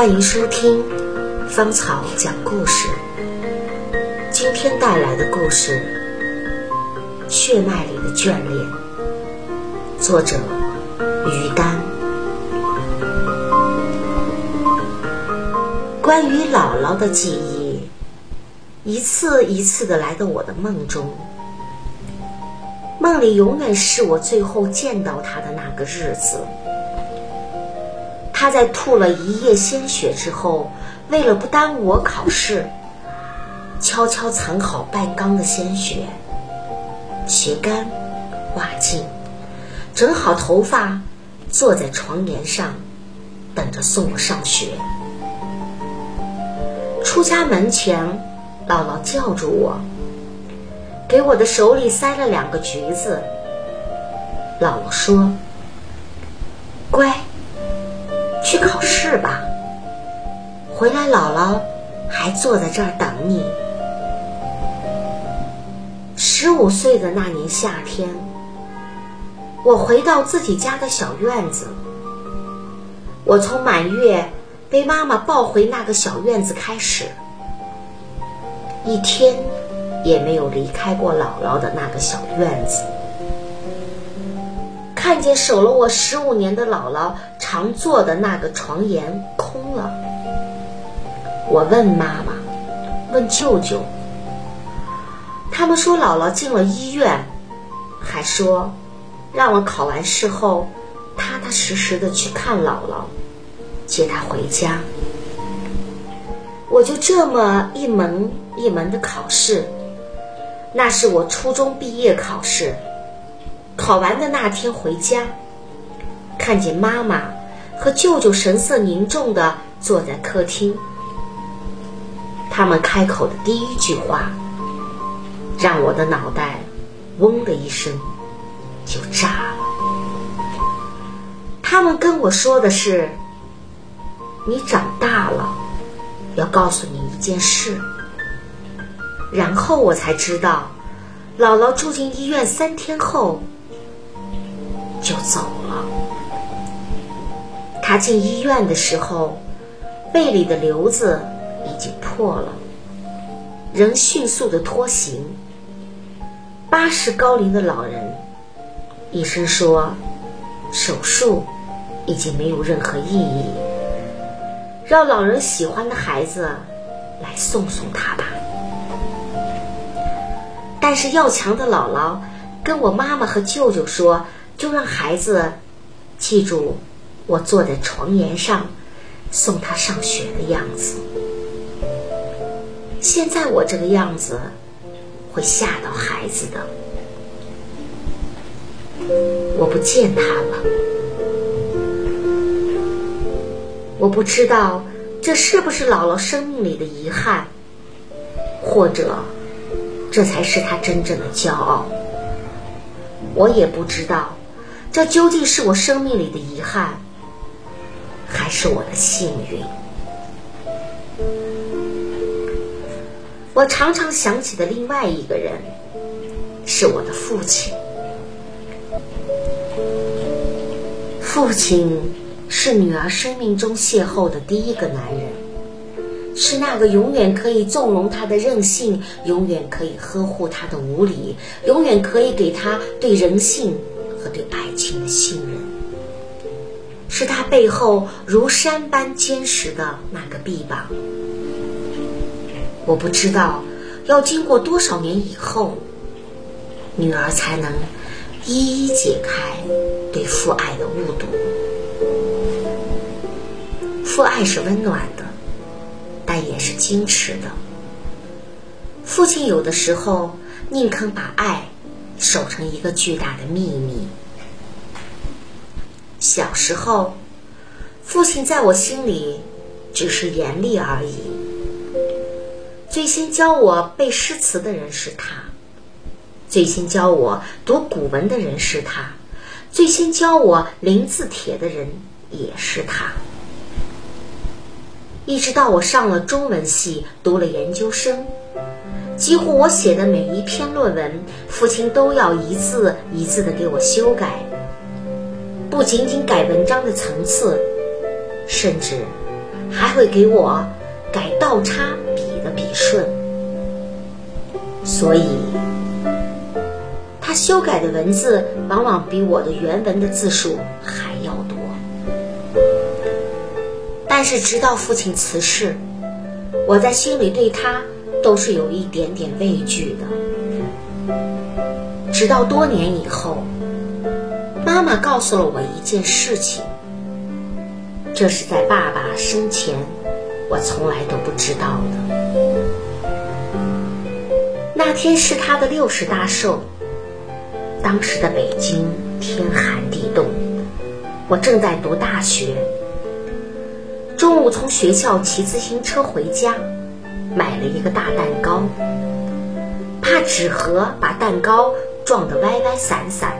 欢迎收听芳草讲故事。今天带来的故事《血脉里的眷恋》，作者于丹。关于姥姥的记忆，一次一次的来到我的梦中。梦里永远是我最后见到她的那个日子。他在吐了一夜鲜血之后，为了不耽误我考试，悄悄藏好半缸的鲜血，血干，袜净，整好头发，坐在床沿上，等着送我上学。出家门前，姥姥叫住我，给我的手里塞了两个橘子。姥姥说：“乖。”是吧，回来姥姥还坐在这儿等你。十五岁的那年夏天，我回到自己家的小院子。我从满月被妈妈抱回那个小院子开始，一天也没有离开过姥姥的那个小院子。看见守了我十五年的姥姥常坐的那个床沿空了，我问妈妈，问舅舅，他们说姥姥进了医院，还说让我考完试后踏踏实实的去看姥姥，接她回家。我就这么一门一门的考试，那是我初中毕业考试。考完的那天回家，看见妈妈和舅舅神色凝重的坐在客厅。他们开口的第一句话，让我的脑袋嗡的一声就炸了。他们跟我说的是：“你长大了，要告诉你一件事。”然后我才知道，姥姥住进医院三天后。就走了。他进医院的时候，胃里的瘤子已经破了，人迅速的脱形。八十高龄的老人，医生说，手术已经没有任何意义，让老人喜欢的孩子来送送他吧。但是要强的姥姥跟我妈妈和舅舅说。就让孩子记住我坐在床沿上送他上学的样子。现在我这个样子会吓到孩子的。我不见他了，我不知道这是不是姥姥生命里的遗憾，或者这才是他真正的骄傲。我也不知道。这究竟是我生命里的遗憾，还是我的幸运？我常常想起的另外一个人，是我的父亲。父亲是女儿生命中邂逅的第一个男人，是那个永远可以纵容她的任性，永远可以呵护她的无理，永远可以给她对人性。和对爱情的信任，是他背后如山般坚实的那个臂膀。我不知道要经过多少年以后，女儿才能一一解开对父爱的误读。父爱是温暖的，但也是矜持的。父亲有的时候宁肯把爱。守成一个巨大的秘密。小时候，父亲在我心里只是严厉而已。最先教我背诗词的人是他，最先教我读古文的人是他，最先教我临字帖的人也是他。一直到我上了中文系，读了研究生。几乎我写的每一篇论文，父亲都要一字一字的给我修改，不仅仅改文章的层次，甚至还会给我改倒插笔的笔顺，所以他修改的文字往往比我的原文的字数还要多。但是直到父亲辞世，我在心里对他都是有一点点畏惧的。直到多年以后，妈妈告诉了我一件事情。这是在爸爸生前，我从来都不知道的。那天是他的六十大寿。当时的北京天寒地冻，我正在读大学。中午从学校骑自行车回家，买了一个大蛋糕，怕纸盒把蛋糕撞得歪歪散散，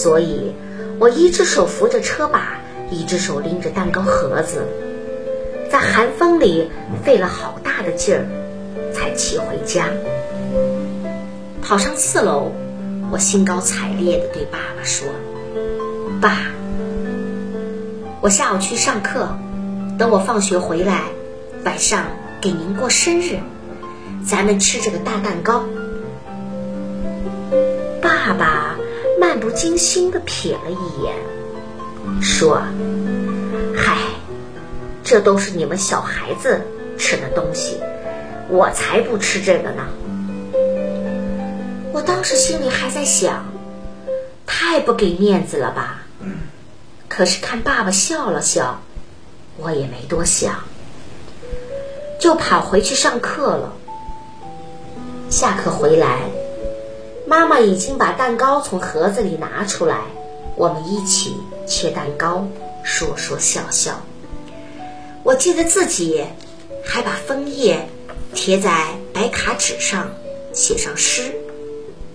所以我一只手扶着车把。一只手拎着蛋糕盒子，在寒风里费了好大的劲儿，才骑回家。跑上四楼，我兴高采烈地对爸爸说：“爸，我下午去上课，等我放学回来，晚上给您过生日，咱们吃这个大蛋糕。”爸爸不经心地瞥了一眼。说：“嗨，这都是你们小孩子吃的东西，我才不吃这个呢。”我当时心里还在想，太不给面子了吧？可是看爸爸笑了笑，我也没多想，就跑回去上课了。下课回来，妈妈已经把蛋糕从盒子里拿出来，我们一起。切蛋糕，说说笑笑。我记得自己还把枫叶贴在白卡纸上，写上诗，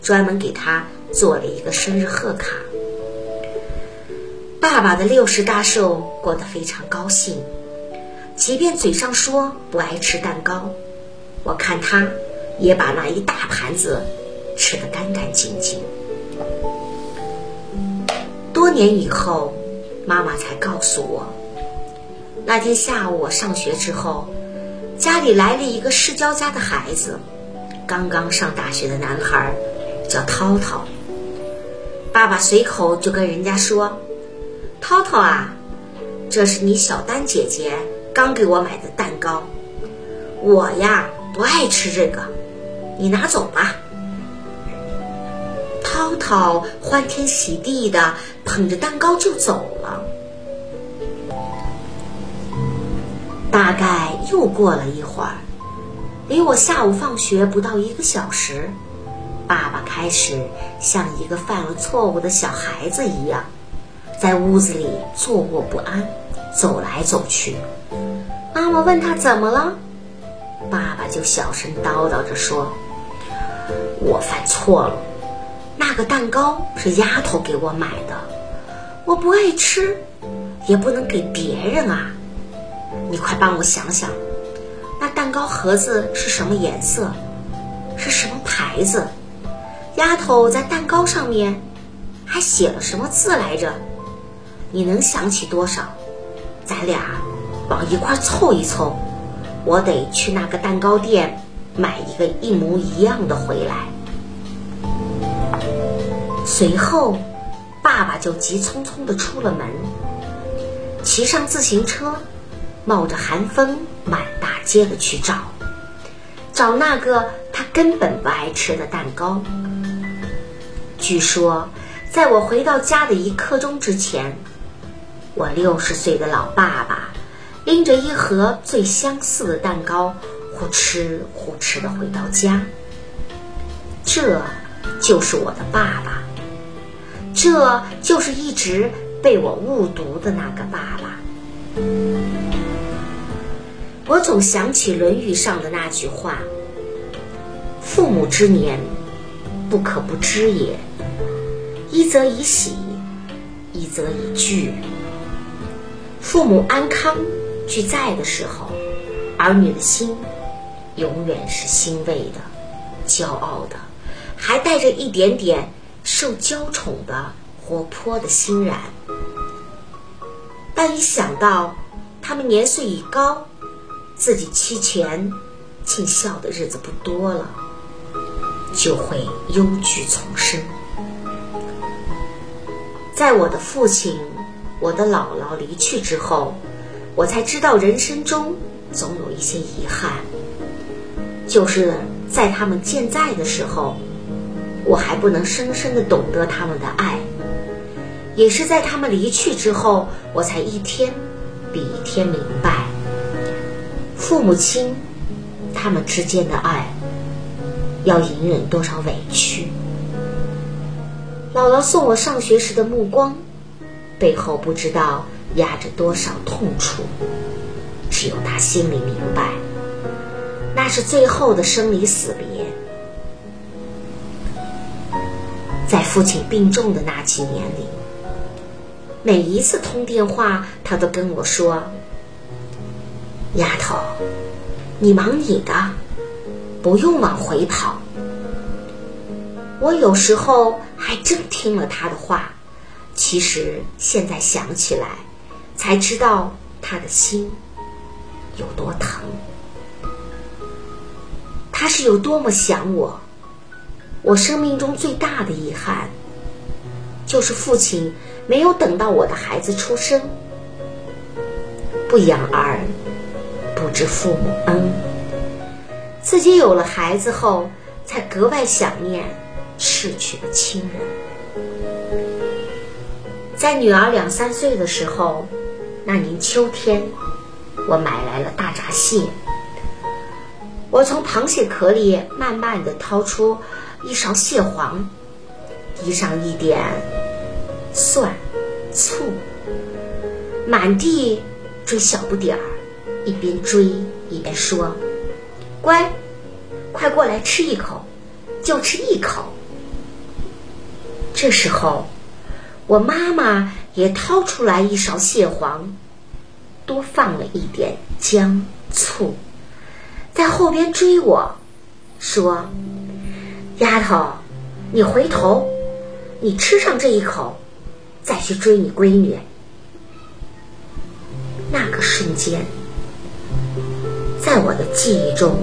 专门给他做了一个生日贺卡。爸爸的六十大寿过得非常高兴，即便嘴上说不爱吃蛋糕，我看他也把那一大盘子吃得干干净净。多年以后，妈妈才告诉我，那天下午我上学之后，家里来了一个世交家的孩子，刚刚上大学的男孩，叫涛涛。爸爸随口就跟人家说：“涛涛啊，这是你小丹姐姐刚给我买的蛋糕，我呀不爱吃这个，你拿走吧。”涛涛欢天喜地的捧着蛋糕就走了。大概又过了一会儿，离我下午放学不到一个小时，爸爸开始像一个犯了错误的小孩子一样，在屋子里坐卧不安，走来走去。妈妈问他怎么了，爸爸就小声叨叨着说：“我犯错了。”那个蛋糕是丫头给我买的，我不爱吃，也不能给别人啊！你快帮我想想，那蛋糕盒子是什么颜色，是什么牌子？丫头在蛋糕上面还写了什么字来着？你能想起多少？咱俩往一块凑一凑，我得去那个蛋糕店买一个一模一样的回来。随后，爸爸就急匆匆地出了门，骑上自行车，冒着寒风满大街的去找，找那个他根本不爱吃的蛋糕。据说，在我回到家的一刻钟之前，我六十岁的老爸爸拎着一盒最相似的蛋糕，呼哧呼哧地回到家。这就是我的爸爸。这就是一直被我误读的那个爸爸。我总想起《论语》上的那句话：“父母之年，不可不知也。一则以喜，一则以惧。父母安康俱在的时候，儿女的心永远是欣慰的、骄傲的，还带着一点点。”受娇宠的、活泼的欣然，但一想到他们年岁已高，自己妻前尽孝的日子不多了，就会忧惧丛生。在我的父亲、我的姥姥离去之后，我才知道人生中总有一些遗憾，就是在他们健在的时候，我还不能深深的懂得他们的爱；也是在他们离去之后，我才一天比一天明白，父母亲他们之间的爱要隐忍多少委屈。姥姥送我上学时的目光，背后不知道压着多少痛楚，只有她心里明白，那是最后的生离死别。父亲病重的那几年里，每一次通电话，他都跟我说：“丫头，你忙你的，不用往回跑。”我有时候。还真听了他的话，其实现在想起来，才知道他的心有多疼，他是有多么想我。我生命中最大的遗憾，就是父亲没有等到我的孩子出生。不养儿，不知父母恩。自己有了孩子后，才格外想念。逝去的亲人，在女儿两三岁的时候，那年秋天，我买来了大闸蟹。我从螃蟹壳里慢慢的掏出一勺蟹黄，滴上一点蒜、醋，满地追小不点儿，一边追一边说：“乖，快过来吃一口，就吃一口。”这时候，我妈妈也掏出来一勺蟹黄，多放了一点姜醋，在后边追我，说：“丫头，你回头，你吃上这一口，再去追你闺女。”那个瞬间，在我的记忆中，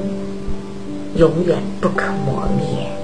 永远不可磨灭。